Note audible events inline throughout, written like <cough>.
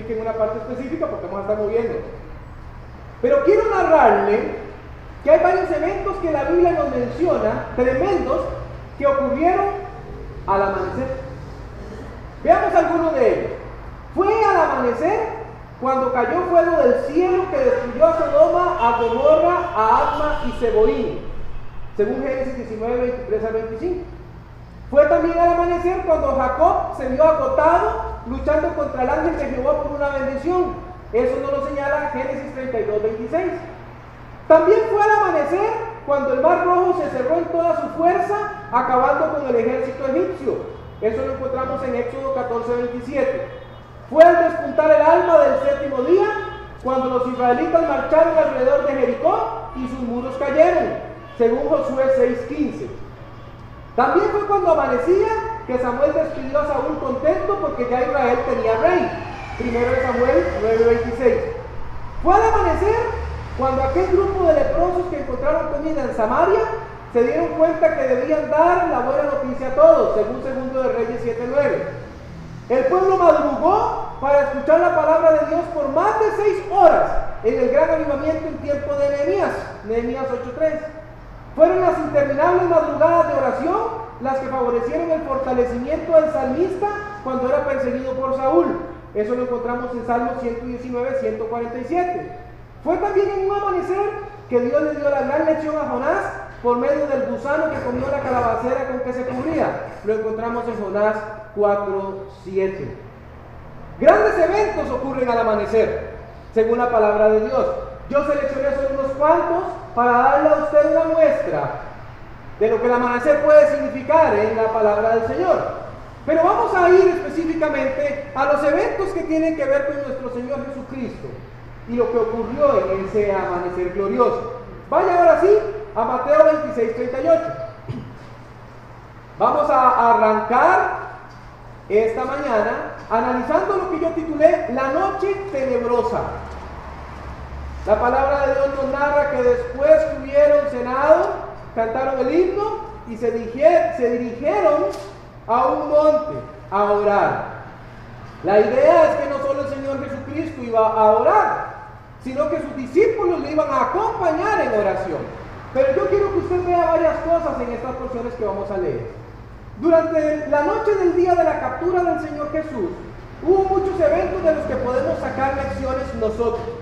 en una parte específica porque vamos a estar moviendo. Pero quiero narrarle que hay varios eventos que la Biblia nos menciona, tremendos, que ocurrieron al amanecer. Veamos algunos de ellos. Fue al amanecer cuando cayó fuego del cielo que destruyó a Sodoma, a Gomorra, a Atma y Seboín, según Génesis 19, 23 al 25. Fue también al amanecer cuando Jacob se vio agotado luchando contra el ángel de Jehová por una bendición. Eso nos lo señala Génesis 32, 26. También fue al amanecer cuando el mar rojo se cerró en toda su fuerza, acabando con el ejército egipcio. Eso lo encontramos en Éxodo 14, 27. Fue al despuntar el alma del séptimo día, cuando los israelitas marcharon alrededor de Jericó y sus muros cayeron, según Josué 6:15. También fue cuando amanecía que Samuel despidió a Saúl contento porque ya Israel tenía rey. Primero de Samuel 9:26. Fue al amanecer cuando aquel grupo de leprosos que encontraron comida en Samaria se dieron cuenta que debían dar la buena noticia a todos, según segundo de Reyes 7:9. El pueblo madrugó para escuchar la palabra de Dios por más de seis horas en el gran avivamiento en tiempo de Nehemías, Nehemías 8:3. Fueron las interminables madrugadas de oración las que favorecieron el fortalecimiento del salmista cuando era perseguido por Saúl. Eso lo encontramos en Salmos 119, 147. Fue también en un amanecer que Dios le dio la gran lección a Jonás por medio del gusano que comió la calabacera con que se cubría. Lo encontramos en Jonás 4, 7. Grandes eventos ocurren al amanecer, según la palabra de Dios. Yo seleccioné solo unos cuantos para darle a usted una muestra de lo que el amanecer puede significar en la palabra del Señor. Pero vamos a ir específicamente a los eventos que tienen que ver con nuestro Señor Jesucristo y lo que ocurrió en ese amanecer glorioso. Vaya ahora sí a Mateo 26, 38. Vamos a arrancar esta mañana analizando lo que yo titulé La noche tenebrosa. La palabra de Dios nos narra que después que hubieron cenado, cantaron el himno y se, se dirigieron a un monte a orar. La idea es que no solo el Señor Jesucristo iba a orar, sino que sus discípulos le iban a acompañar en oración. Pero yo quiero que usted vea varias cosas en estas porciones que vamos a leer. Durante la noche del día de la captura del Señor Jesús, hubo muchos eventos de los que podemos sacar lecciones nosotros.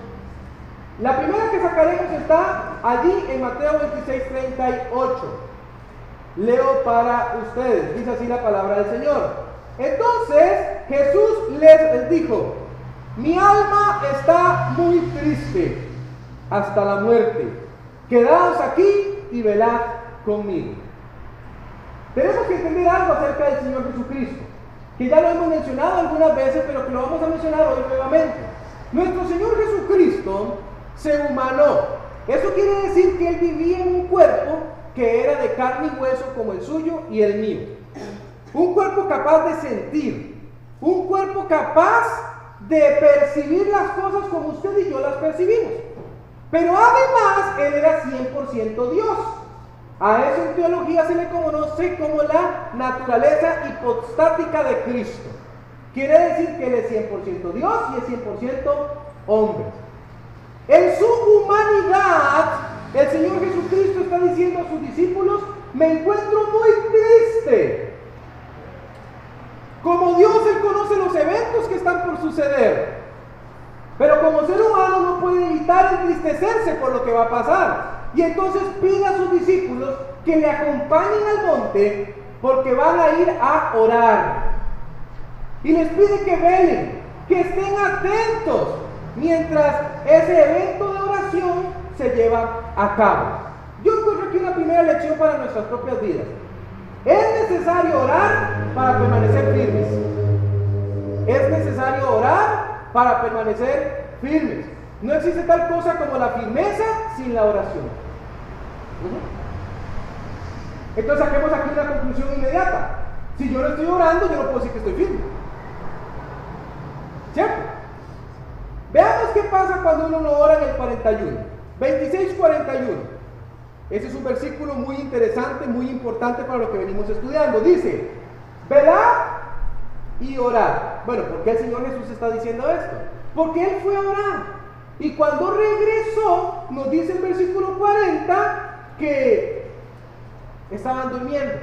La primera que sacaremos está allí en Mateo 26, 38. Leo para ustedes, dice así la palabra del Señor. Entonces Jesús les dijo, mi alma está muy triste hasta la muerte Quedaos aquí y velad conmigo. Tenemos que entender algo acerca del Señor Jesucristo, que ya lo hemos mencionado algunas veces, pero que lo vamos a mencionar hoy nuevamente. Nuestro Señor Jesucristo se humanó. Eso quiere decir que Él vivía en un cuerpo que era de carne y hueso como el suyo y el mío. Un cuerpo capaz de sentir, un cuerpo capaz de percibir las cosas como usted y yo las percibimos. Pero además él era 100% Dios. A eso en teología se le conoce como la naturaleza hipostática de Cristo. Quiere decir que él es 100% Dios y es 100% hombre. En su humanidad, el Señor Jesucristo está diciendo a sus discípulos, me encuentro muy triste. Como Dios, Él conoce los eventos que están por suceder. Pero como ser humano no puede evitar entristecerse por lo que va a pasar. Y entonces pide a sus discípulos que le acompañen al monte porque van a ir a orar. Y les pide que velen, que estén atentos mientras ese evento de oración se lleva a cabo. Yo encuentro aquí una primera lección para nuestras propias vidas. Es necesario orar para permanecer firmes. Es necesario orar para permanecer firmes. No existe tal cosa como la firmeza sin la oración. Entonces saquemos aquí una conclusión inmediata. Si yo no estoy orando, yo no puedo decir que estoy firme. ¿Cierto? Veamos qué pasa cuando uno no ora en el 41. 26-41. Ese es un versículo muy interesante, muy importante para lo que venimos estudiando. Dice, velad y orar. Bueno, ¿por qué el Señor Jesús está diciendo esto? Porque Él fue a orar. Y cuando regresó, nos dice el versículo 40 que estaban durmiendo.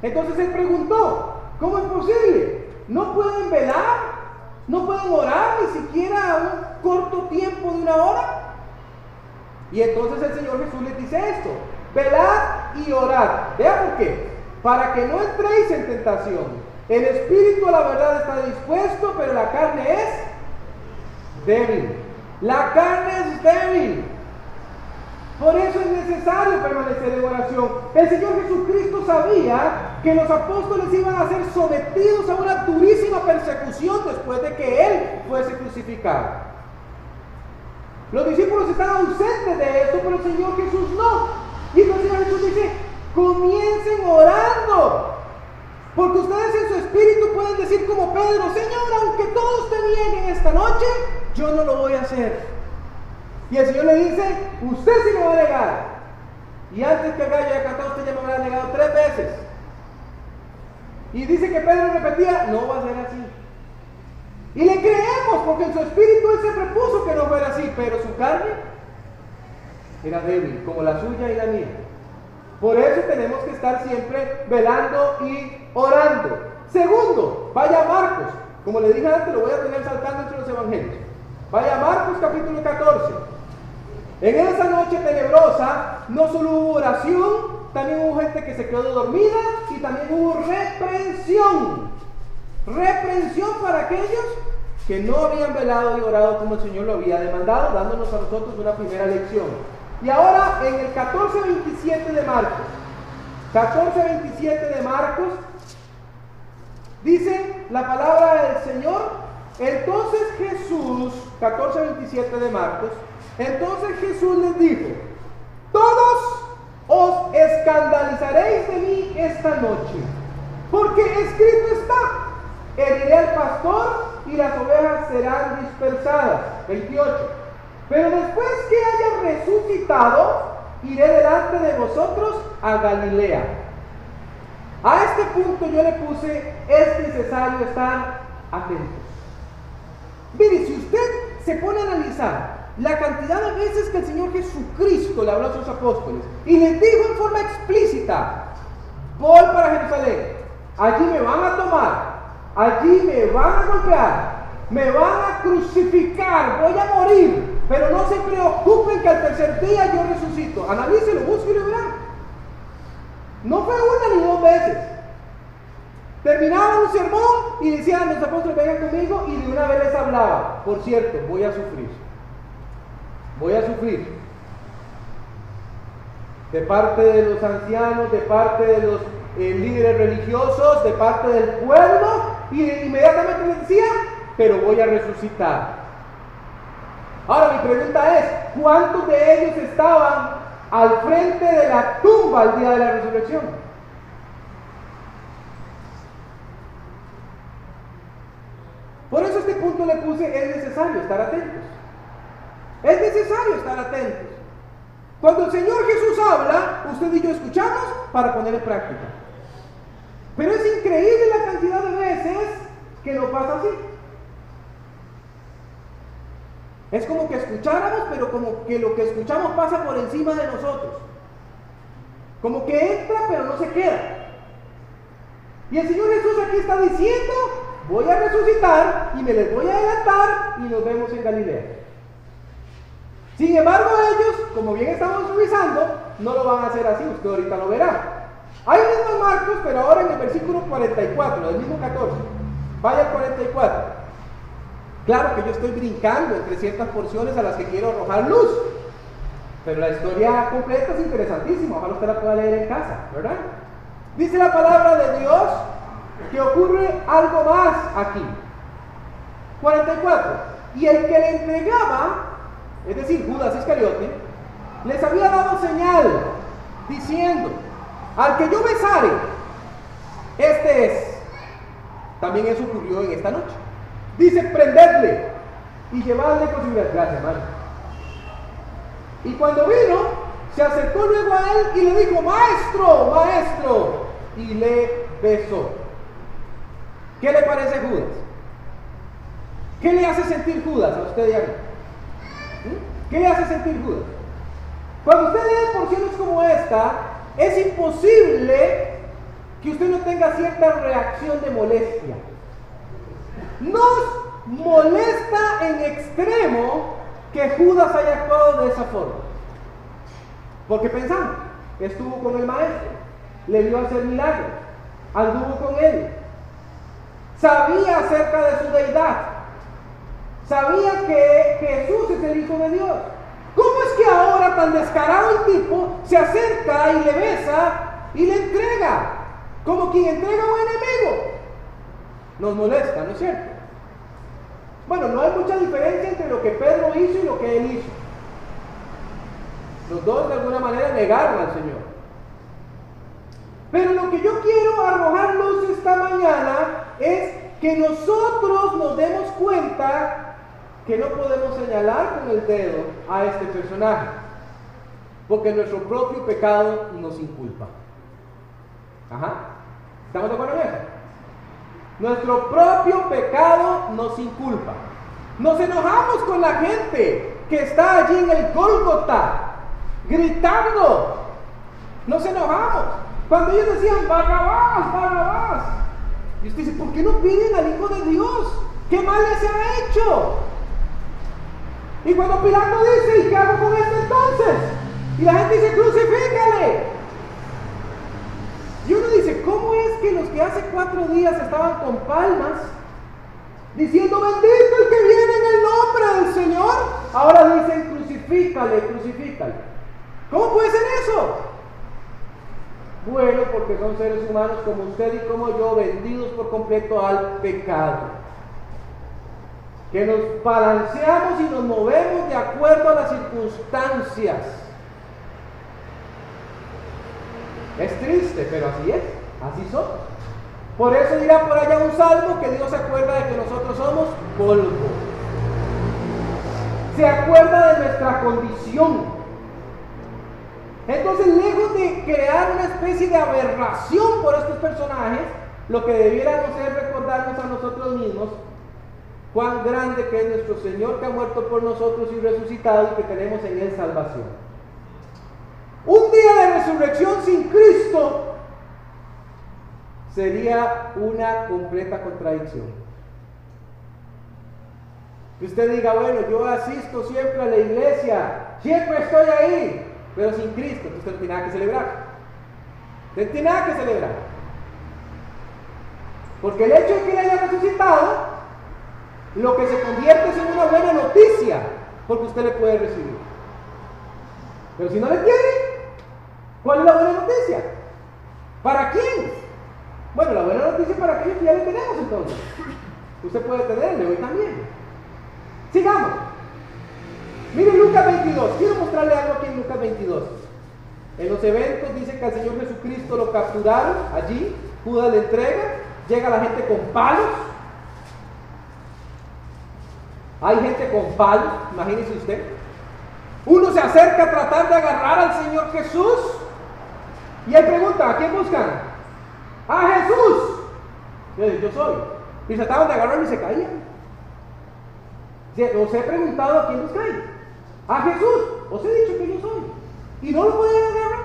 Entonces Él preguntó, ¿cómo es posible? ¿No pueden velar? ¿No pueden orar ni siquiera un corto tiempo de una hora? Y entonces el Señor Jesús les dice esto, velad y orad. Vea por qué. Para que no entréis en tentación. El espíritu la verdad está dispuesto, pero la carne es débil. La carne es débil. Por eso es necesario permanecer en oración. El Señor Jesucristo sabía que los apóstoles iban a ser sometidos a una durísima persecución después de que Él fuese crucificado. Los discípulos están ausentes de esto, pero el Señor Jesús no. Y entonces el Señor Jesús dice, comiencen orando. Porque ustedes en su espíritu pueden decir como Pedro, Señor, aunque todo esté bien en esta noche, yo no lo voy a hacer. Y el Señor le dice, usted sí me va a negar. Y antes que haya cantado, usted ya me habrá negado tres veces. Y dice que Pedro repetía, no va a ser así. Y le creemos porque en su espíritu él se propuso que no fuera así, pero su carne era débil, como la suya y la mía. Por eso tenemos que estar siempre velando y orando. Segundo, vaya Marcos. Como le dije antes, lo voy a tener saltando entre los evangelios. Vaya Marcos capítulo 14. En esa noche tenebrosa no solo hubo oración, también hubo gente que se quedó dormida y también hubo reprensión. Reprensión para aquellos que no habían velado y orado como el Señor lo había demandado, dándonos a nosotros una primera lección. Y ahora en el 14.27 de Marcos, 14.27 de Marcos, dice la palabra del Señor, entonces Jesús, 14.27 de Marcos, entonces Jesús les dijo, todos os escandalizaréis de mí esta noche, porque escrito está, heriré al pastor y las ovejas serán dispersadas. 28. Pero después que haya resucitado, iré delante de vosotros a Galilea. A este punto yo le puse, es necesario estar atentos. Mire, si usted se pone a analizar la cantidad de veces que el Señor Jesucristo le habló a sus apóstoles y les dijo en forma explícita, voy para Jerusalén, allí me van a tomar, allí me van a golpear, me van a crucificar, voy a morir, pero no se preocupen que al tercer día yo resucito. Analícelo, búsquelo y verán. No fue una ni dos veces. Terminaba un sermón y decían los apóstoles, vengan conmigo y de una vez les hablaba. Por cierto, voy a sufrir. Voy a sufrir. De parte de los ancianos, de parte de los eh, líderes religiosos, de parte del pueblo y inmediatamente le decía, pero voy a resucitar. Ahora mi pregunta es, ¿cuántos de ellos estaban al frente de la tumba al día de la resurrección? Por eso este punto le puse, es necesario estar atentos. Es necesario estar atentos. Cuando el Señor Jesús habla, usted y yo escuchamos para poner en práctica. Pero es increíble la cantidad de veces que no pasa así. Es como que escucháramos, pero como que lo que escuchamos pasa por encima de nosotros. Como que entra, pero no se queda. Y el Señor Jesús aquí está diciendo, voy a resucitar y me les voy a adelantar y nos vemos en Galilea. Sin embargo, ellos, como bien estamos revisando, no lo van a hacer así, usted ahorita lo verá. Hay mismo Marcos, pero ahora en el versículo 44, del mismo 14. Vaya al 44. Claro que yo estoy brincando entre ciertas porciones a las que quiero arrojar luz. Pero la historia completa es interesantísima. Ojalá usted la pueda leer en casa, ¿verdad? Dice la palabra de Dios que ocurre algo más aquí. 44. Y el que le entregaba, es decir, Judas Iscariote, les había dado señal diciendo, al que yo besare, este es. También eso ocurrió en esta noche. Dice, prendedle y llevadle con seguridad. Gracias, hermano. Y cuando vino, se acercó luego a él y le dijo, maestro, maestro, y le besó. ¿Qué le parece Judas? ¿Qué le hace sentir Judas a usted y a? ¿Mm? ¿Qué le hace sentir Judas? Cuando usted lee porciones como esta, es imposible que usted no tenga cierta reacción de molestia. Nos molesta en extremo que Judas haya actuado de esa forma. Porque pensamos, estuvo con el maestro, le vio hacer milagros, anduvo con él, sabía acerca de su deidad, sabía que Jesús es el Hijo de Dios. ¿Cómo es que ahora tan descarado el tipo se acerca y le besa y le entrega? Como quien entrega a un enemigo. Nos molesta, ¿no es cierto? Bueno, no hay mucha diferencia entre lo que Pedro hizo y lo que él hizo. Los dos de alguna manera negaron al Señor. Pero lo que yo quiero arrojar luz esta mañana es que nosotros nos demos cuenta que no podemos señalar con el dedo a este personaje, porque nuestro propio pecado nos inculpa. Ajá. ¿Estamos de acuerdo en eso? Nuestro propio pecado nos inculpa. Nos enojamos con la gente que está allí en el Gólgota, gritando. Nos enojamos. Cuando ellos decían, Barrabás, Barrabás. Y usted dice, ¿por qué no piden al Hijo de Dios? ¿Qué mal les ha hecho? Y cuando Pilato dice, ¿y qué hago con esto entonces? Y la gente dice, crucifícale. Y uno dice, ¿cómo es que los que hace cuatro días estaban con palmas, diciendo, bendito el que viene en el nombre del Señor, ahora dicen, crucifícale, crucifícale? ¿Cómo puede ser eso? Bueno, porque son seres humanos como usted y como yo, vendidos por completo al pecado. Que nos balanceamos y nos movemos de acuerdo a las circunstancias. Es triste, pero así es, así somos. Por eso dirá por allá un salmo que Dios se acuerda de que nosotros somos polvo. Se acuerda de nuestra condición. Entonces, lejos de crear una especie de aberración por estos personajes, lo que debiéramos es recordarnos a nosotros mismos cuán grande que es nuestro Señor que ha muerto por nosotros y resucitado y que tenemos en Él salvación. Un día de resurrección sin Cristo sería una completa contradicción. Que usted diga, bueno, yo asisto siempre a la iglesia, siempre estoy ahí, pero sin Cristo, usted no tiene nada que celebrar. Usted no tiene nada que celebrar. Porque el hecho de que él haya resucitado, lo que se convierte es en una buena noticia, porque usted le puede recibir. Pero si no le tiene, ¿Cuál es la buena noticia? ¿Para quién? Bueno, la buena noticia para aquellos que ya le tenemos entonces. Usted puede tenerle hoy también. Sigamos. Mire Lucas 22. Quiero mostrarle algo aquí en Lucas 22. En los eventos dice que al Señor Jesucristo lo capturaron allí. Judas le entrega. Llega la gente con palos. Hay gente con palos, imagínese usted. Uno se acerca a tratar de agarrar al Señor Jesús. Y él pregunta, ¿a quién buscan? A Jesús. Yo, yo soy. Y se estaban de agarrar y se caían. Os he preguntado a quién buscáis. A Jesús. Os he dicho que yo soy. Y no lo podían agarrar.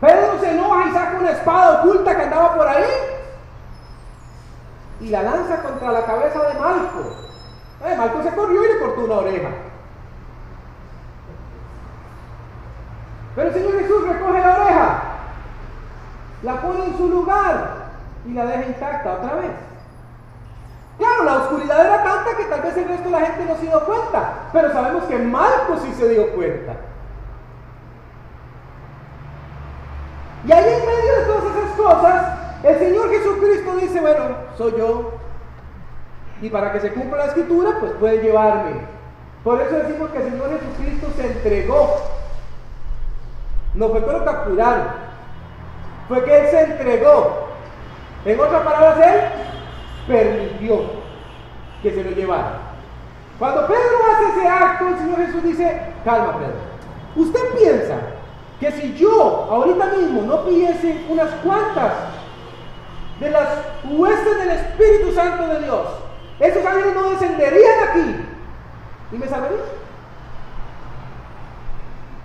Pedro se enoja y saca una espada oculta que andaba por ahí y la lanza contra la cabeza de Malco. Eh, Malco se corrió y le cortó una oreja. Pero el Señor Jesús recoge la oreja, la pone en su lugar y la deja intacta otra vez. Claro, la oscuridad era tanta que tal vez el resto de la gente no se dio cuenta, pero sabemos que Marcos sí se dio cuenta. Y ahí en medio de todas esas cosas, el Señor Jesucristo dice, bueno, soy yo. Y para que se cumpla la escritura, pues puede llevarme. Por eso decimos que el Señor Jesucristo se entregó no fue que lo capturaron, fue que Él se entregó. En otras palabras, Él permitió que se lo llevara. Cuando Pedro hace ese acto, el Señor Jesús dice, calma Pedro, usted piensa que si yo ahorita mismo no pidiese unas cuantas de las huestes del Espíritu Santo de Dios, esos ángeles no descenderían aquí y me salvarían.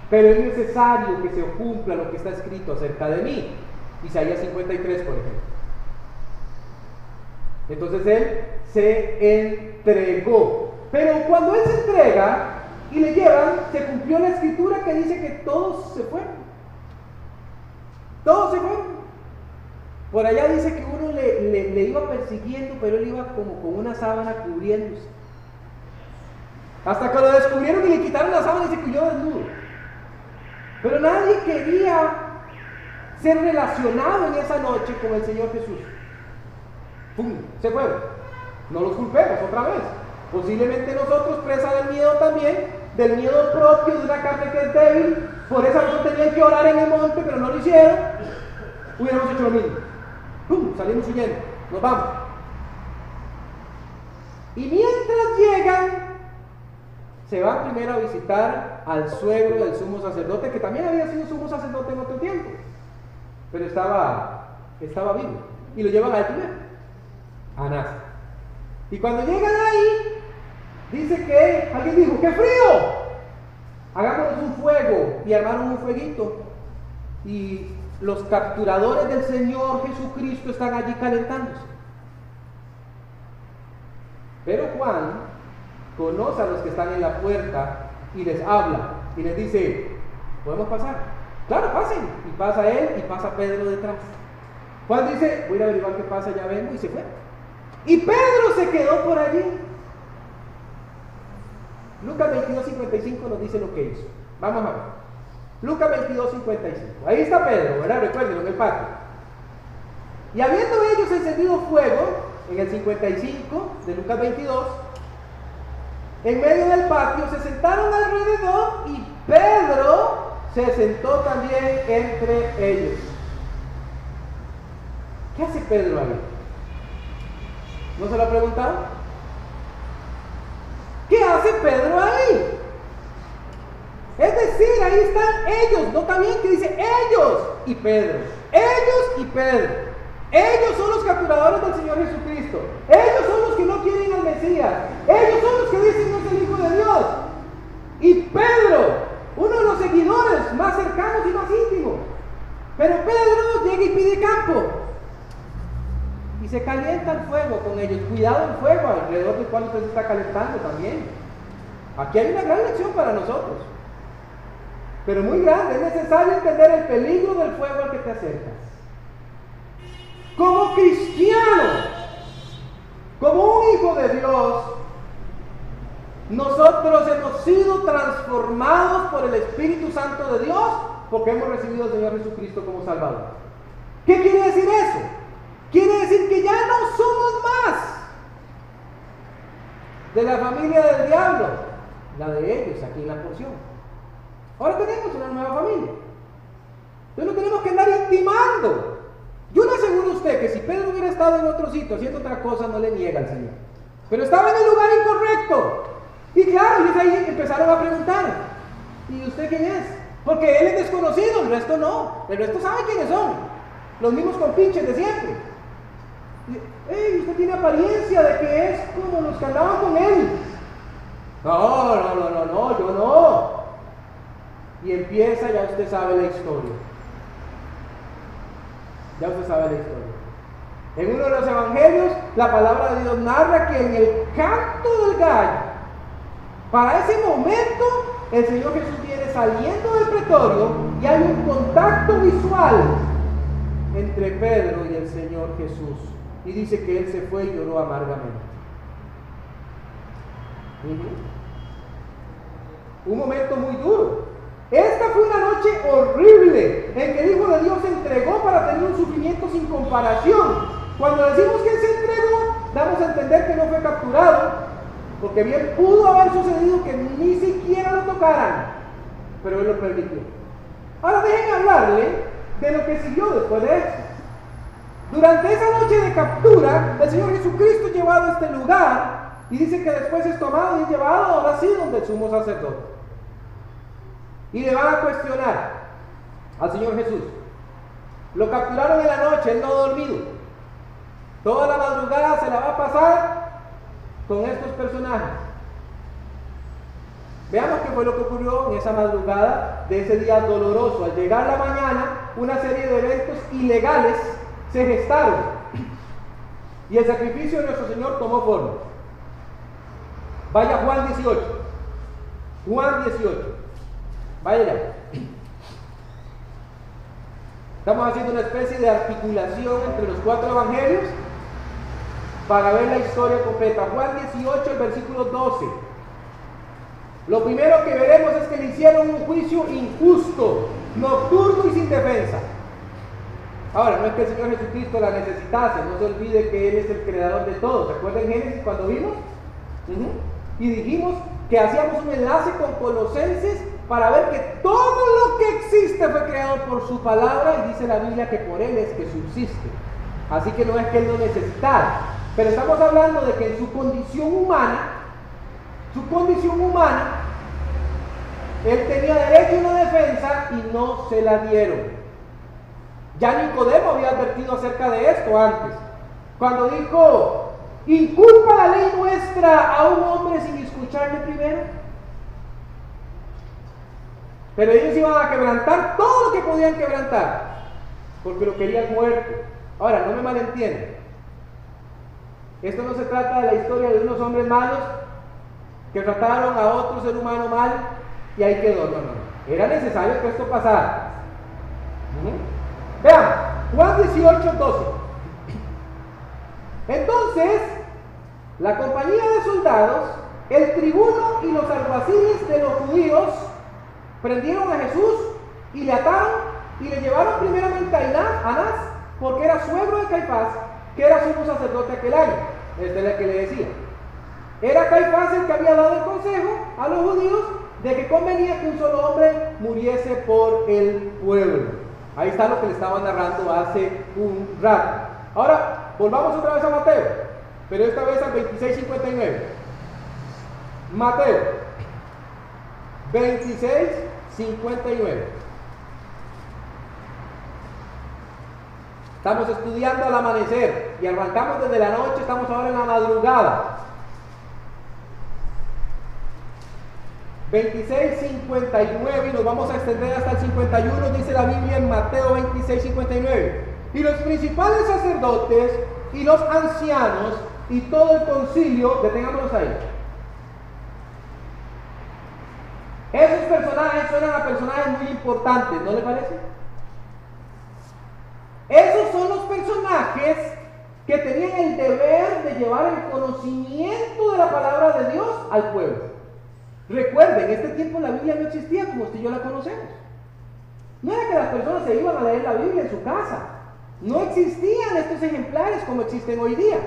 Pero es necesario que se cumpla lo que está escrito acerca de mí. Isaías 53, por ejemplo. Entonces él se entregó. Pero cuando él se entrega y le llevan, se cumplió la escritura que dice que todos se fueron. Todos se fueron. Por allá dice que uno le, iba persiguiendo, pero él iba como con una sábana cubriéndose. Hasta que lo descubrieron y le quitaron la sábana y se cuyó desnudo. Pero nadie quería ser relacionado en esa noche con el Señor Jesús. ¡Pum! Se fueron. No los culpemos otra vez. Posiblemente nosotros, presa del miedo también, del miedo propio de una carne que es débil, por esa razón tenían que orar en el monte, pero no lo hicieron, hubiéramos hecho lo mismo. ¡Pum! Salimos huyendo, nos vamos. Y mientras llegan, se van primero a visitar al suegro del sumo sacerdote, que también había sido sumo sacerdote en otro tiempo, pero estaba, estaba vivo. Y lo llevan al primero, a Anás. Y cuando llegan ahí, dice que alguien dijo, ¡qué frío! Hagámonos un fuego. Y armaron un fueguito. Y los capturadores del Señor Jesucristo están allí calentándose. Pero Juan conoce a los que están en la puerta y les habla y les dice, ¿podemos pasar? Claro, pasen. Y pasa él y pasa Pedro detrás. Juan dice, voy a averiguar qué pasa, ya vengo y se fue. Y Pedro se quedó por allí. Lucas 22, 55 nos dice lo que hizo. Vamos a ver. Lucas 22, 55. Ahí está Pedro, ¿verdad? Recuerden, en el patio. Y habiendo ellos encendido fuego, en el 55 de Lucas 22, en medio del patio se sentaron alrededor y Pedro se sentó también entre ellos. ¿Qué hace Pedro ahí? ¿No se lo ha preguntado? ¿Qué hace Pedro ahí? Es decir, ahí están ellos, no también que dice ellos y Pedro. Ellos y Pedro. Ellos son los capturadores del Señor Jesucristo. Ellos son los que no quieren al Mesías. Ellos son los que dicen no es el Hijo de Dios. Y Pedro, uno de los seguidores más cercanos y más íntimos. Pero Pedro llega y pide campo. Y se calienta el fuego con ellos. Cuidado el fuego alrededor del cual usted se está calentando también. Aquí hay una gran lección para nosotros. Pero muy grande. Es necesario entender el peligro del fuego al que te acercas. Como cristiano, como un hijo de Dios, nosotros hemos sido transformados por el Espíritu Santo de Dios porque hemos recibido al Señor Jesucristo como Salvador. ¿Qué quiere decir eso? Quiere decir que ya no somos más de la familia del diablo, la de ellos aquí en la porción. Ahora tenemos una nueva familia. Entonces no tenemos que andar intimando. Yo le aseguro a usted que si Pedro hubiera estado en otro sitio haciendo otra cosa, no le niega al Señor. Pero estaba en el lugar incorrecto. Y claro, y ahí empezaron a preguntar, ¿y usted quién es? Porque él es desconocido, el resto no. El resto sabe quiénes son. Los mismos compinches de siempre. ¡Ey, usted tiene apariencia de que es como los que andaban con él! No, no, no, no, no, yo no. Y empieza, ya usted sabe la historia. Ya usted sabe la historia. En uno de los evangelios, la palabra de Dios narra que en el canto del gallo, para ese momento, el Señor Jesús viene saliendo del pretorio y hay un contacto visual entre Pedro y el Señor Jesús y dice que él se fue y lloró amargamente. Un momento muy duro. Esta fue una noche horrible en que el Hijo de Dios se entregó para tener un sufrimiento sin comparación. Cuando decimos que Él se entregó, damos a entender que no fue capturado, porque bien pudo haber sucedido que ni siquiera lo tocaran, pero Él lo permitió. Ahora déjenme hablarle de lo que siguió después de eso. Durante esa noche de captura, el Señor Jesucristo es llevado a este lugar y dice que después es tomado y llevado ahora sí donde el sumo sacerdote. Y le van a cuestionar. al Señor Jesús. Lo capturaron en la noche, él no ha dormido. Toda la madrugada se la va a pasar con estos personajes. Veamos qué fue lo que ocurrió en esa madrugada de ese día doloroso. Al llegar la mañana, una serie de eventos ilegales se gestaron y el sacrificio de nuestro Señor tomó forma. Vaya Juan 18. Juan 18. Vaya Estamos haciendo una especie de articulación entre los cuatro evangelios para ver la historia completa. Juan 18, el versículo 12. Lo primero que veremos es que le hicieron un juicio injusto, nocturno y sin defensa. Ahora, no es que el Señor Jesucristo la necesitase, no se olvide que Él es el creador de todo. ¿Se acuerdan Génesis cuando vimos? Y dijimos que hacíamos un enlace con Colosenses para ver que todo lo que existe fue creado por su palabra y dice la Biblia que por Él es que subsiste. Así que no es que Él no necesitara, pero estamos hablando de que en su condición humana, su condición humana, Él tenía derecho a una defensa y no se la dieron. Ya Nicodemo había advertido acerca de esto antes, cuando dijo, ¿inculpa la ley nuestra a un hombre sin escucharle primero? Pero ellos iban a quebrantar todo lo que podían quebrantar, porque lo querían muerto. Ahora, no me malentienden. Esto no se trata de la historia de unos hombres malos que trataron a otro ser humano mal y ahí quedó. No, no. Era necesario que esto pasara. Vean, Juan 18, 12. Entonces, la compañía de soldados, el tribuno y los alguaciles de los judíos prendieron a Jesús y le ataron y le llevaron primeramente a Anás, porque era suegro de Caifás, que era sumo sacerdote aquel año. Esta es la que le decía. Era Caifás el que había dado el consejo a los judíos de que convenía que un solo hombre muriese por el pueblo. Ahí está lo que le estaba narrando hace un rato. Ahora, volvamos otra vez a Mateo, pero esta vez al 26.59. Mateo 26, 59. Estamos estudiando al amanecer y arrancamos desde la noche, estamos ahora en la madrugada. 26, 59 y nos vamos a extender hasta el 51, dice la Biblia en Mateo 26, 59. Y los principales sacerdotes y los ancianos y todo el concilio, detengámonos ahí. Esos personajes suenan a personajes muy importantes, ¿no le parece? Esos son los personajes que tenían el deber de llevar el conocimiento de la palabra de Dios al pueblo. Recuerden, en este tiempo la Biblia no existía como usted y yo la conocemos. No era que las personas se iban a leer la Biblia en su casa. No existían estos ejemplares como existen hoy día.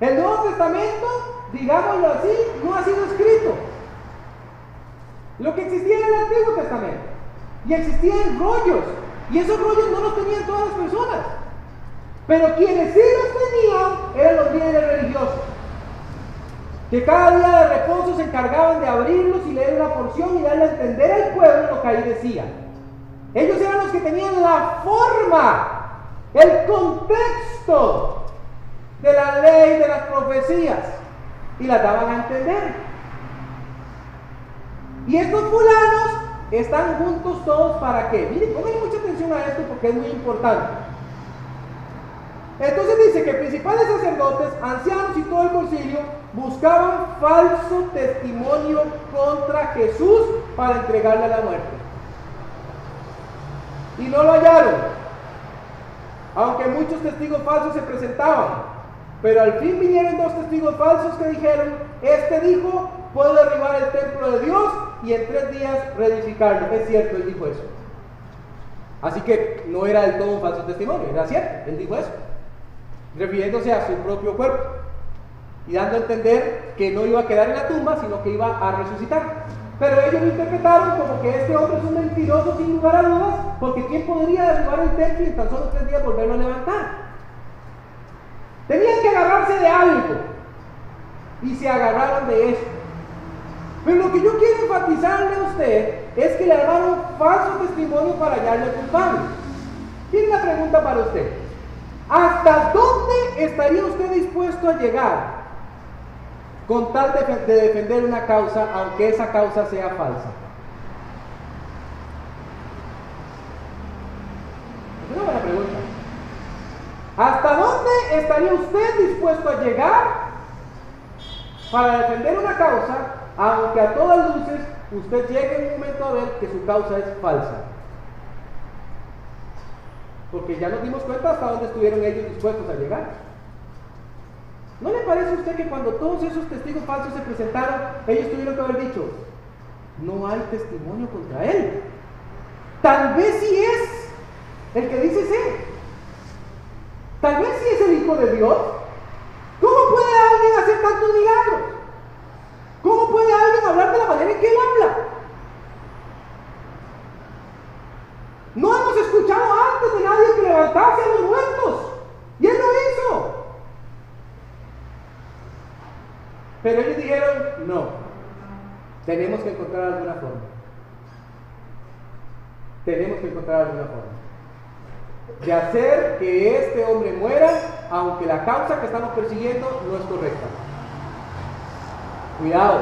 El Nuevo Testamento, digámoslo así, no ha sido escrito. Lo que existía en el Antiguo Testamento. Y existían rollos. Y esos rollos no los tenían todas las personas. Pero quienes sí los tenían eran los líderes religiosos. Que cada día de reposo se encargaban de abrirlos y leer una porción y darle a entender al pueblo lo que ahí decía. Ellos eran los que tenían la forma, el contexto de la ley, de las profecías, y las daban a entender. Y estos fulanos están juntos todos para qué? Miren, pongan mucha atención a esto porque es muy importante. Entonces dice que principales sacerdotes, ancianos y todo el concilio buscaban falso testimonio contra Jesús para entregarle a la muerte. Y no lo hallaron. Aunque muchos testigos falsos se presentaban. Pero al fin vinieron dos testigos falsos que dijeron, este dijo, puedo derribar el templo de Dios y en tres días reedificarlo. Es cierto, él dijo eso. Así que no era del todo un falso testimonio, era cierto, él dijo eso. Refiriéndose a su propio cuerpo y dando a entender que no iba a quedar en la tumba, sino que iba a resucitar. Pero ellos lo interpretaron como que este hombre es un mentiroso sin lugar a dudas, porque ¿quién podría derribar el templo y en tan solo tres días volverlo a levantar? Tenían que agarrarse de algo. Y se agarraron de esto. Pero lo que yo quiero enfatizarle a usted es que le armaron falso testimonio para hallarle culpable. Tiene una pregunta para usted. ¿Hasta dónde estaría usted dispuesto a llegar con tal de, defender una causa, aunque esa causa sea falsa? Es una buena pregunta. ¿Hasta dónde estaría usted dispuesto a llegar para defender una causa, aunque a todas luces usted llegue en un momento a ver que su causa es falsa? Porque ya nos dimos cuenta hasta dónde estuvieron ellos dispuestos a llegar. ¿No le parece a usted que cuando todos esos testigos falsos se presentaron, ellos tuvieron que haber dicho, no hay testimonio contra él? Tal vez sí es el que dice ser. Tal vez sí es el Hijo de Dios. ¿Cómo puede alguien hacer tantos milagros? ¿Cómo puede alguien hablar de la manera en que él habla? No hemos escuchado antes de nadie que levantase a los muertos. Y él lo hizo. Pero ellos dijeron, no, tenemos que encontrar alguna forma. Tenemos que encontrar alguna forma de hacer que este hombre muera, aunque la causa que estamos persiguiendo no es correcta. Cuidado,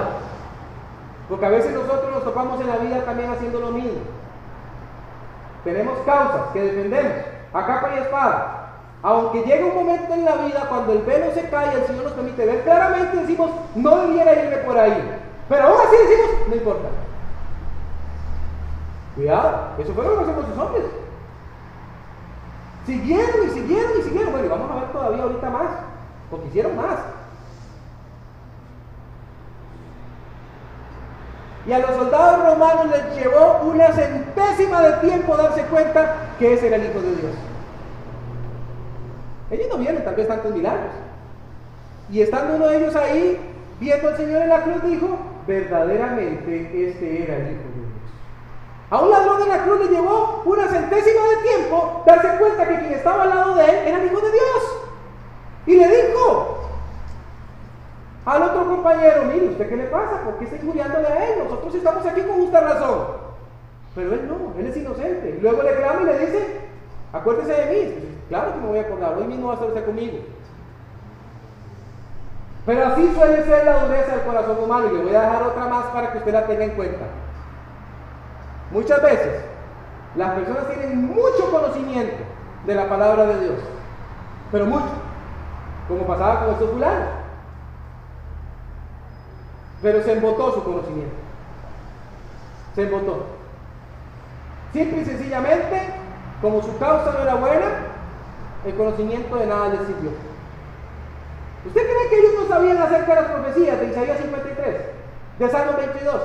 porque a veces nosotros nos topamos en la vida también haciendo lo mismo. Tenemos causas que defendemos a capa y espada. Aunque llegue un momento en la vida cuando el velo se cae y el Señor nos permite ver claramente, decimos, no debiera irme por ahí. Pero aún así decimos, no importa. Cuidado, eso fue lo que hacemos los hombres. Siguieron y siguieron y siguieron. Bueno, y vamos a ver todavía ahorita más, porque hicieron más. Y a los soldados romanos les llevó una centésima de tiempo darse cuenta que ese era el Hijo de Dios. Ellos no vieron tal vez tantos milagros. Y estando uno de ellos ahí, viendo al Señor en la cruz, dijo, verdaderamente este era el Hijo de Dios. A un ladrón de la cruz le llevó una centésima de tiempo darse cuenta que quien estaba al lado de él era el Hijo de Dios. Y le dijo compañero, mire, ¿usted qué le pasa? ¿Por qué está injuriándole a él? Nosotros estamos aquí con justa razón. Pero él no, él es inocente. Y luego le clama y le dice, acuérdese de mí. Claro que me voy a acordar, hoy mismo va a estar usted conmigo. Pero así suele ser la dureza del corazón humano y le voy a dejar otra más para que usted la tenga en cuenta. Muchas veces las personas tienen mucho conocimiento de la palabra de Dios, pero mucho, como pasaba con estos fulanos. Pero se embotó su conocimiento. Se embotó. Simple y sencillamente, como su causa no era buena, el conocimiento de nada les sirvió. ¿Usted cree que ellos no sabían acerca de las profecías de Isaías 53, de Salmo 22?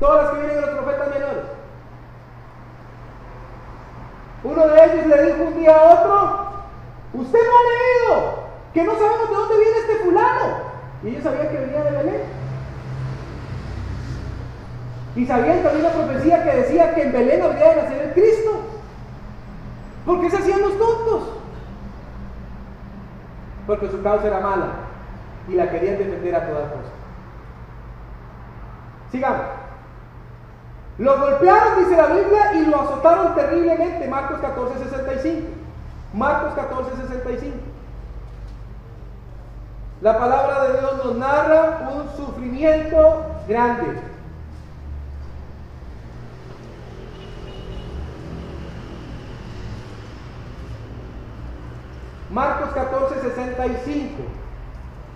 Todas las que vienen de los profetas menores. Uno de ellos le dijo un día a otro, usted no ha leído, que no sabemos de dónde viene este fulano. Y ellos sabían que venía de Belén. Y sabían también la profecía que decía que en Belén habría de nacer el Cristo. ¿Por qué se hacían los tontos? Porque su causa era mala y la querían defender a toda costa. Sigamos. Lo golpearon, dice la Biblia, y lo azotaron terriblemente. Marcos 14, 65. Marcos 14, 65. La palabra de Dios nos narra un sufrimiento grande. Marcos 14, 65.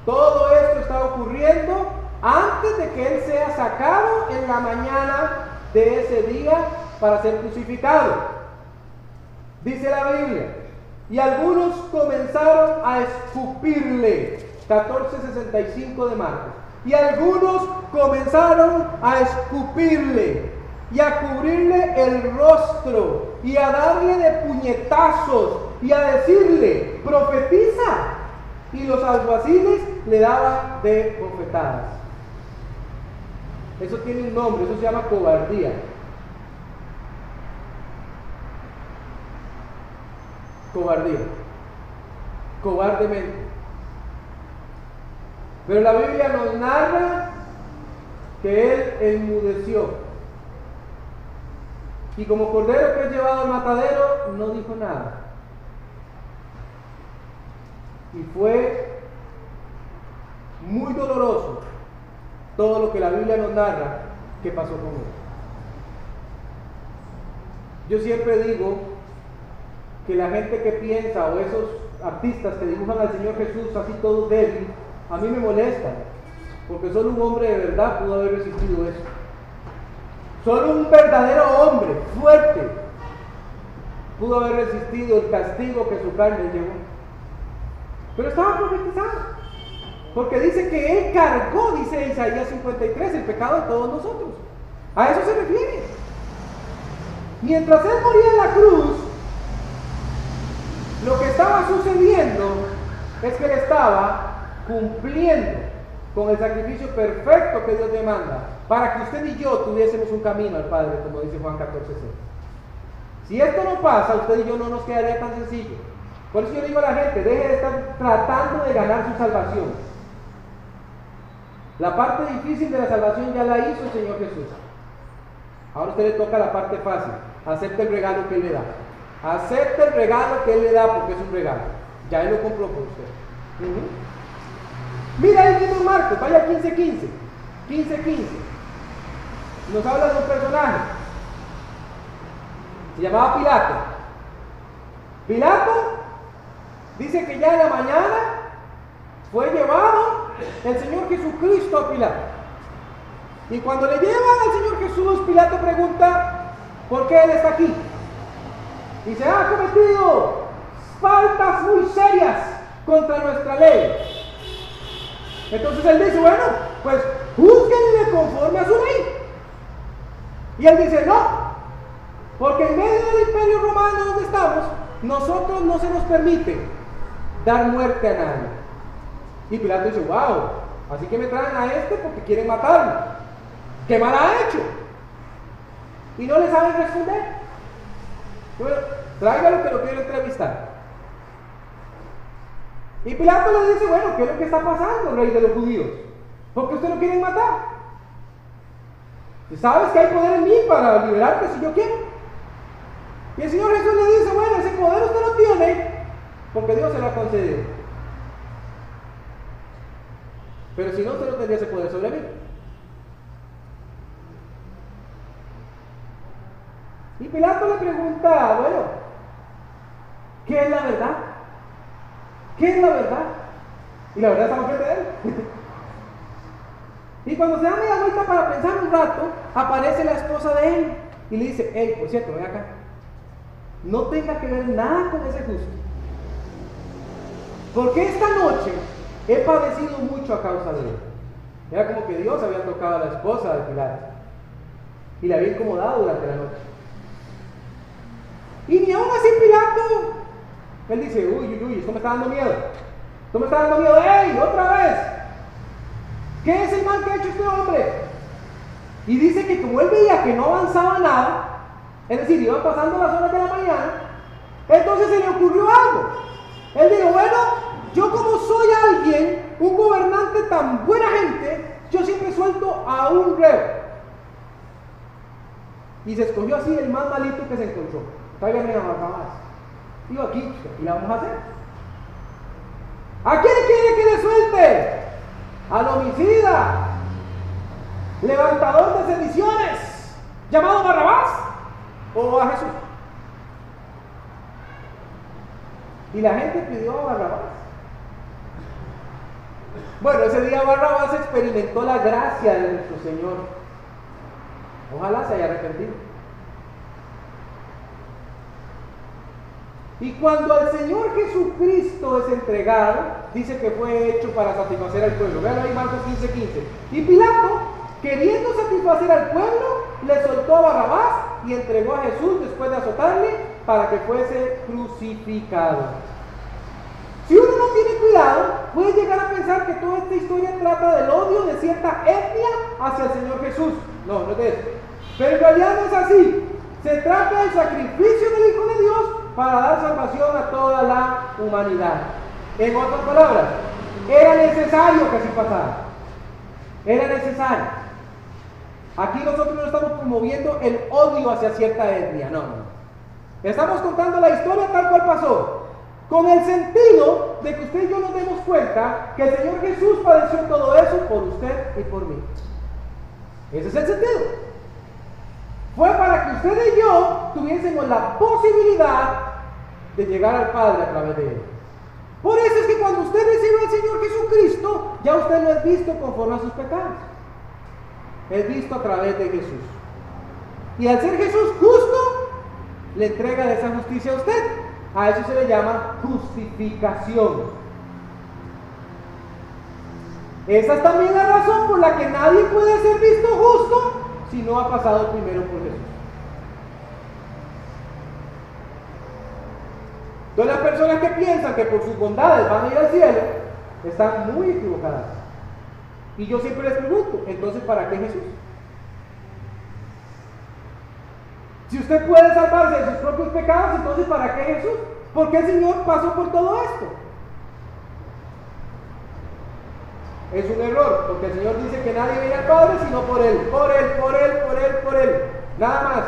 Todo esto está ocurriendo antes de que Él sea sacado en la mañana de ese día para ser crucificado. Dice la Biblia. Y algunos comenzaron a escupirle. 14.65 de Marcos. Y algunos comenzaron a escupirle y a cubrirle el rostro y a darle de puñetazos y a decirle, profetiza. Y los alguaciles le daban de profetadas. Eso tiene un nombre, eso se llama cobardía. Cobardía. Cobardemente. Pero la Biblia nos narra que él enmudeció Y como cordero que es llevado al matadero, no dijo nada. Y fue muy doloroso todo lo que la Biblia nos narra que pasó con él. Yo siempre digo que la gente que piensa o esos artistas que dibujan al Señor Jesús así todo débil, a mí me molesta, porque solo un hombre de verdad pudo haber resistido eso. Solo un verdadero hombre fuerte pudo haber resistido el castigo que su carne llevó. Pero estaba profetizado. Porque dice que Él cargó, dice Isaías 53, el pecado de todos nosotros. A eso se refiere. Mientras Él moría en la cruz, lo que estaba sucediendo es que Él estaba cumpliendo con el sacrificio perfecto que Dios demanda para que usted y yo tuviésemos un camino al Padre, como dice Juan 14, Si esto no pasa, usted y yo no nos quedaría tan sencillo. Por eso yo digo a la gente, deje de estar tratando de ganar su salvación. La parte difícil de la salvación ya la hizo el Señor Jesús. Ahora usted le toca la parte fácil. Acepte el regalo que Él le da. Acepte el regalo que Él le da porque es un regalo. Ya Él lo compró por usted. Mira el mismo Marcos, vaya 15-15. 15-15. Nos habla de un personaje. Se llamaba Pilato. Pilato dice que ya en la mañana fue llevado el Señor Jesucristo a Pilato. Y cuando le llevan al Señor Jesús, Pilato pregunta, ¿por qué Él está aquí? Y se ha cometido faltas muy serias contra nuestra ley. Entonces él dice, bueno, pues juzguenle conforme a su ley. Y él dice, no, porque en medio del imperio romano donde estamos, nosotros no se nos permite dar muerte a nadie. Y Pilato dice, wow, así que me traen a este porque quieren matarlo. ¿Qué mal ha hecho? Y no le saben responder. Bueno, tráigalo que lo quiero entrevistar. Y Pilato le dice, bueno, ¿qué es lo que está pasando, rey de los judíos? Porque usted lo quieren matar. ¿Sabes que hay poder en mí para liberarte si yo quiero? Y el Señor Jesús le dice, bueno, ese poder usted lo tiene porque Dios se lo ha concedido. Pero si no, usted no tendría ese poder sobre mí. Y Pilato le pregunta, bueno, ¿qué es la verdad? ¿Qué es la verdad? Y la verdad está frente de él. <laughs> y cuando se da media vuelta para pensar un rato, aparece la esposa de él y le dice, hey, por cierto, ven acá. No tenga que ver nada con ese justo. Porque esta noche He padecido mucho a causa de él. Era como que Dios había tocado a la esposa de Pilato y le había incomodado durante la noche. Y ni aún así Pilato, él dice, uy, uy, uy, esto me está dando miedo. Esto me está dando miedo. ¡Ey! Otra vez. ¿Qué es el mal que ha hecho este hombre? Y dice que como él veía que no avanzaba nada, es decir, iban pasando las horas de la mañana, entonces se le ocurrió algo. Él dijo, bueno, yo como soy alguien, un gobernante tan buena gente, yo siempre suelto a un reo. Y se escogió así el más malito que se encontró. Tráigame a más. Aquí, aquí la vamos a hacer. ¿A quién quiere que le suelte? Al homicida, levantador de sediciones, llamado Barrabás, o a Jesús. Y la gente pidió a Barrabás. Bueno, ese día Barrabás experimentó la gracia de nuestro Señor. Ojalá se haya arrepentido. Y cuando al Señor Jesucristo es entregado, dice que fue hecho para satisfacer al pueblo. Vean ahí Marcos 15, 15. Y Pilato, queriendo satisfacer al pueblo, le soltó a Barrabás y entregó a Jesús después de azotarle para que fuese crucificado. Si uno no tiene cuidado, puede llegar a pensar que toda esta historia trata del odio de cierta etnia hacia el Señor Jesús. No, no es de eso. Pero en realidad no es así. Se trata del sacrificio del Hijo de Dios para dar salvación a toda la humanidad. En otras palabras, era necesario que así pasara. Era necesario. Aquí nosotros no estamos promoviendo el odio hacia cierta etnia, no, no. Estamos contando la historia tal cual pasó, con el sentido de que usted y yo nos demos cuenta que el Señor Jesús padeció todo eso por usted y por mí. Ese es el sentido. Fue para que usted y yo tuviésemos la posibilidad de llegar al Padre a través de Él. Por eso es que cuando usted recibe al Señor Jesucristo, ya usted no es visto conforme a sus pecados. Es visto a través de Jesús. Y al ser Jesús justo, le entrega esa justicia a usted. A eso se le llama justificación. Esa es también la razón por la que nadie puede ser visto justo si no ha pasado primero por Jesús. Entonces las personas que piensan que por sus bondades van a ir al cielo, están muy equivocadas. Y yo siempre les pregunto, entonces ¿para qué Jesús? Si usted puede salvarse de sus propios pecados, entonces ¿para qué Jesús? ¿Por qué el Señor pasó por todo esto? Es un error, porque el Señor dice que nadie viene al Padre sino por Él, por Él, por Él, por Él, por Él. Nada más.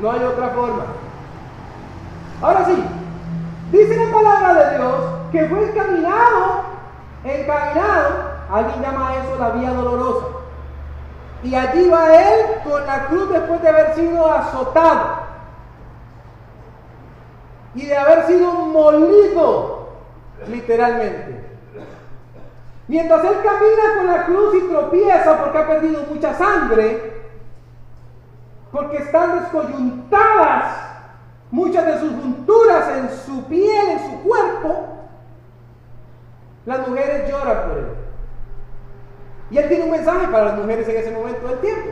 No hay otra forma. Ahora sí, dice la palabra de Dios que fue encaminado, encaminado, alguien llama eso la vía dolorosa. Y allí va Él con la cruz después de haber sido azotado y de haber sido molido, literalmente. Mientras él camina con la cruz y tropieza porque ha perdido mucha sangre, porque están descoyuntadas muchas de sus junturas en su piel, en su cuerpo, las mujeres lloran por él. Y él tiene un mensaje para las mujeres en ese momento del tiempo.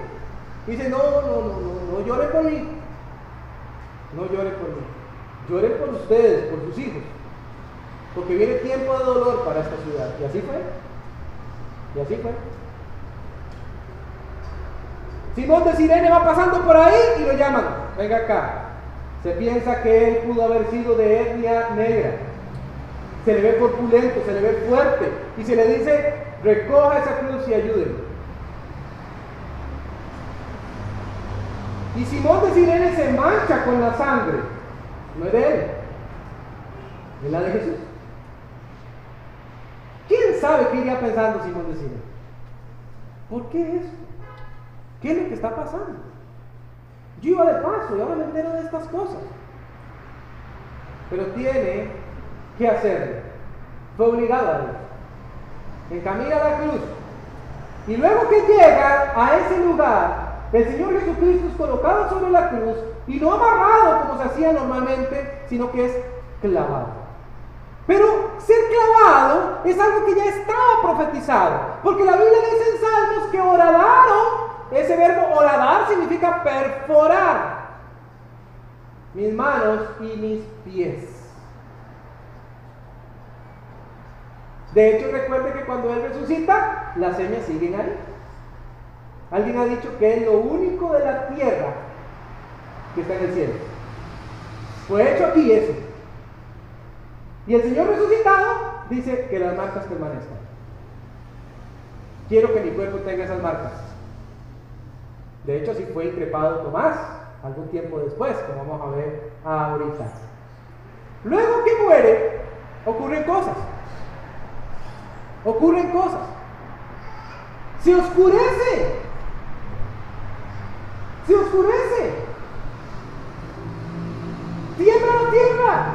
Dice, no, no, no, no, no lloren por mí. No lloren por mí. Lloren por ustedes, por sus hijos. Porque viene tiempo de dolor para esta ciudad. Y así fue. Y así fue. Simón de Sirene va pasando por ahí y lo llaman. Venga acá. Se piensa que él pudo haber sido de etnia negra. Se le ve corpulento, se le ve fuerte. Y se le dice, recoja esa cruz y ayúdenme. Y Simón de Sirene se mancha con la sangre. No es de él. Es la de Jesús. ¿Quién sabe qué iría pensando Simón de Sirene? ¿Por qué eso? ¿Qué es lo que está pasando? Yo iba de paso y ahora me entero de estas cosas. Pero tiene que hacerlo. Fue obligado a él. Encamina la cruz. Y luego que llega a ese lugar, el Señor Jesucristo es colocado sobre la cruz y no amarrado como se hacía normalmente, sino que es clavado. Pero ser clavado es algo que ya estaba profetizado, porque la Biblia dice en Salmos que oradaron, ese verbo oradar significa perforar mis manos y mis pies. De hecho, recuerde que cuando Él resucita, las señas siguen ahí. Alguien ha dicho que es lo único de la tierra que está en el cielo. Fue hecho aquí eso. Y el Señor resucitado dice que las marcas permanezcan. Quiero que mi cuerpo tenga esas marcas. De hecho, así fue increpado Tomás algún tiempo después, como vamos a ver ahorita. Luego que muere, ocurren cosas. Ocurren cosas. Se oscurece. Se oscurece. Tiembla la tierra.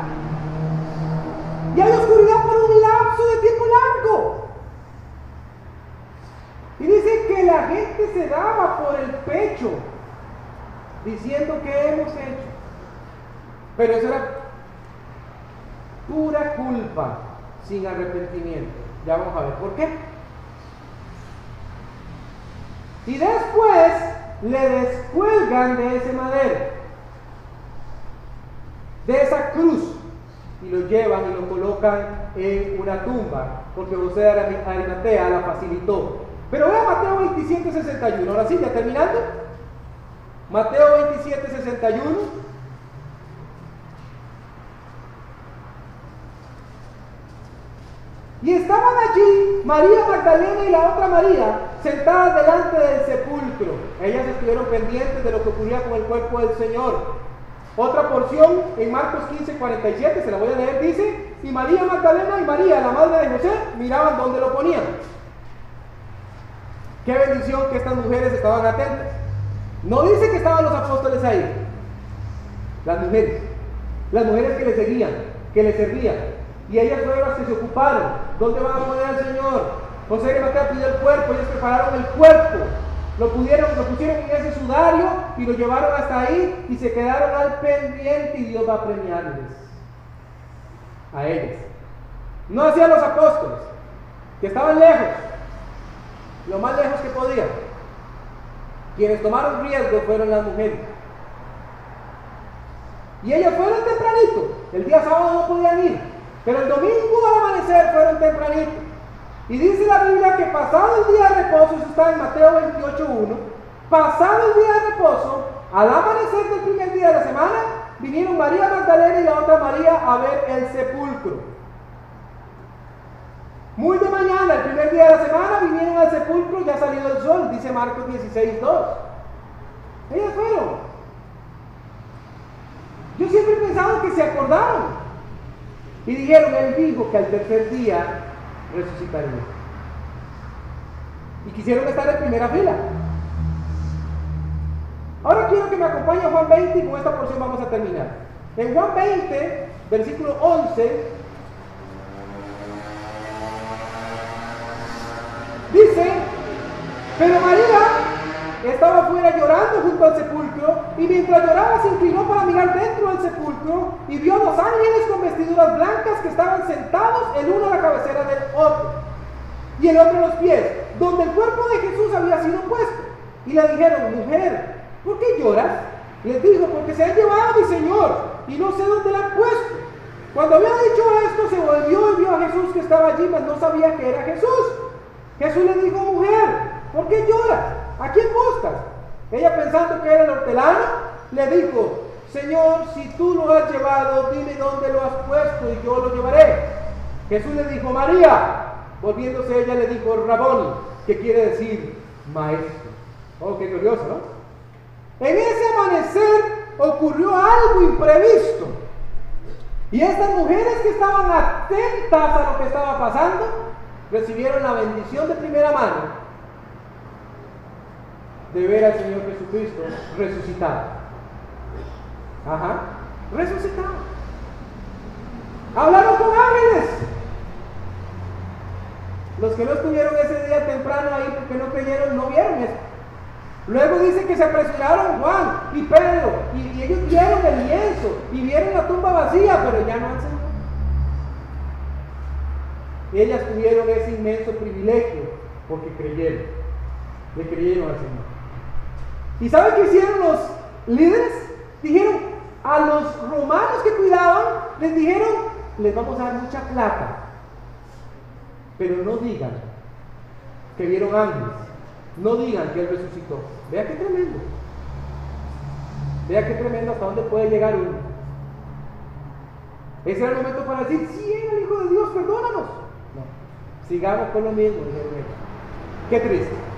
Y hay oscuridad por un lapso de tiempo largo. Y dice que la gente se daba por el pecho, diciendo que hemos hecho. Pero eso era pura culpa, sin arrepentimiento. Ya vamos a ver por qué. Y después le descuelgan de ese madero, de esa cruz y lo llevan y lo colocan en una tumba, porque José de Arimatea la facilitó. Pero vea Mateo 27, 61. Ahora sí, ya terminando. Mateo 27, 61. Y estaban allí María Magdalena y la otra María sentadas delante del sepulcro. Ellas estuvieron pendientes de lo que ocurría con el cuerpo del Señor. Otra porción en Marcos 15, 47, se la voy a leer, dice, y María Magdalena y María, la madre de José, miraban dónde lo ponían. Qué bendición que estas mujeres estaban atentas. No dice que estaban los apóstoles ahí, las mujeres, las mujeres que le seguían, que le servían. Y ellas fueron las que se ocuparon. ¿Dónde van a poner al Señor? José Mateo pidió el cuerpo, ellos prepararon el cuerpo. Lo, pudieron, lo pusieron en ese sudario y lo llevaron hasta ahí y se quedaron al pendiente y Dios va a premiarles a ellos. No hacían los apóstoles, que estaban lejos, lo más lejos que podían. Quienes tomaron riesgo fueron las mujeres. Y ellas fueron tempranito. El día sábado no podían ir. Pero el domingo al amanecer fueron tempranito. Y dice la Biblia que pasado el día de reposo, eso está en Mateo 28.1, pasado el día de reposo, al amanecer del primer día de la semana, vinieron María Magdalena y la otra María a ver el sepulcro. Muy de mañana, el primer día de la semana, vinieron al sepulcro, ya salió el sol, dice Marcos 16.2. Ellas fueron. Yo siempre he pensado que se acordaron. Y dijeron, él dijo que al tercer día resucitaría. Y quisieron estar en primera fila. Ahora quiero que me acompañe a Juan 20 y con esta porción vamos a terminar. En Juan 20, versículo 11, dice, pero María estaba fuera llorando junto al sepulcro y mientras lloraba se inclinó para mirar dentro del sepulcro y vio dos ángeles con vestiduras blancas que estaban sentados el uno a la cabecera del otro y el otro a los pies, donde el cuerpo de Jesús había sido puesto. Y le dijeron, mujer, ¿por qué lloras? Les dijo, porque se ha llevado a mi Señor y no sé dónde la han puesto. Cuando había dicho esto, se volvió y vio a Jesús que estaba allí, mas no sabía que era Jesús. Jesús le dijo, mujer, ¿por qué lloras? ¿A quién buscas? Ella pensando que era el hortelano, le dijo, Señor, si tú lo has llevado, dime dónde lo has puesto y yo lo llevaré. Jesús le dijo, María. Volviéndose ella le dijo, Raboni, que quiere decir maestro. Oh, qué curioso, ¿no? En ese amanecer ocurrió algo imprevisto. Y estas mujeres que estaban atentas a lo que estaba pasando, recibieron la bendición de primera mano de ver al Señor Jesucristo resucitado. Ajá, resucitado. Hablaron con ángeles. Los que no estuvieron ese día temprano ahí porque no creyeron, no vieron esto. Luego dice que se apresuraron Juan y Pedro y, ellos vieron el lienzo y vieron la tumba vacía, pero ya no al Señor. Ellas tuvieron ese inmenso privilegio porque creyeron, le creyeron al Señor. ¿Y saben qué hicieron los líderes? Dijeron a los romanos que cuidaban, les dijeron, les vamos a dar mucha plata, pero no digan que vieron ángeles, no digan que Él resucitó. Vea qué tremendo. Vea qué tremendo hasta dónde puede llegar uno. Ese era el momento para decir, sí, era el Hijo de Dios, perdónanos. No, sigamos con lo mismo, Qué triste.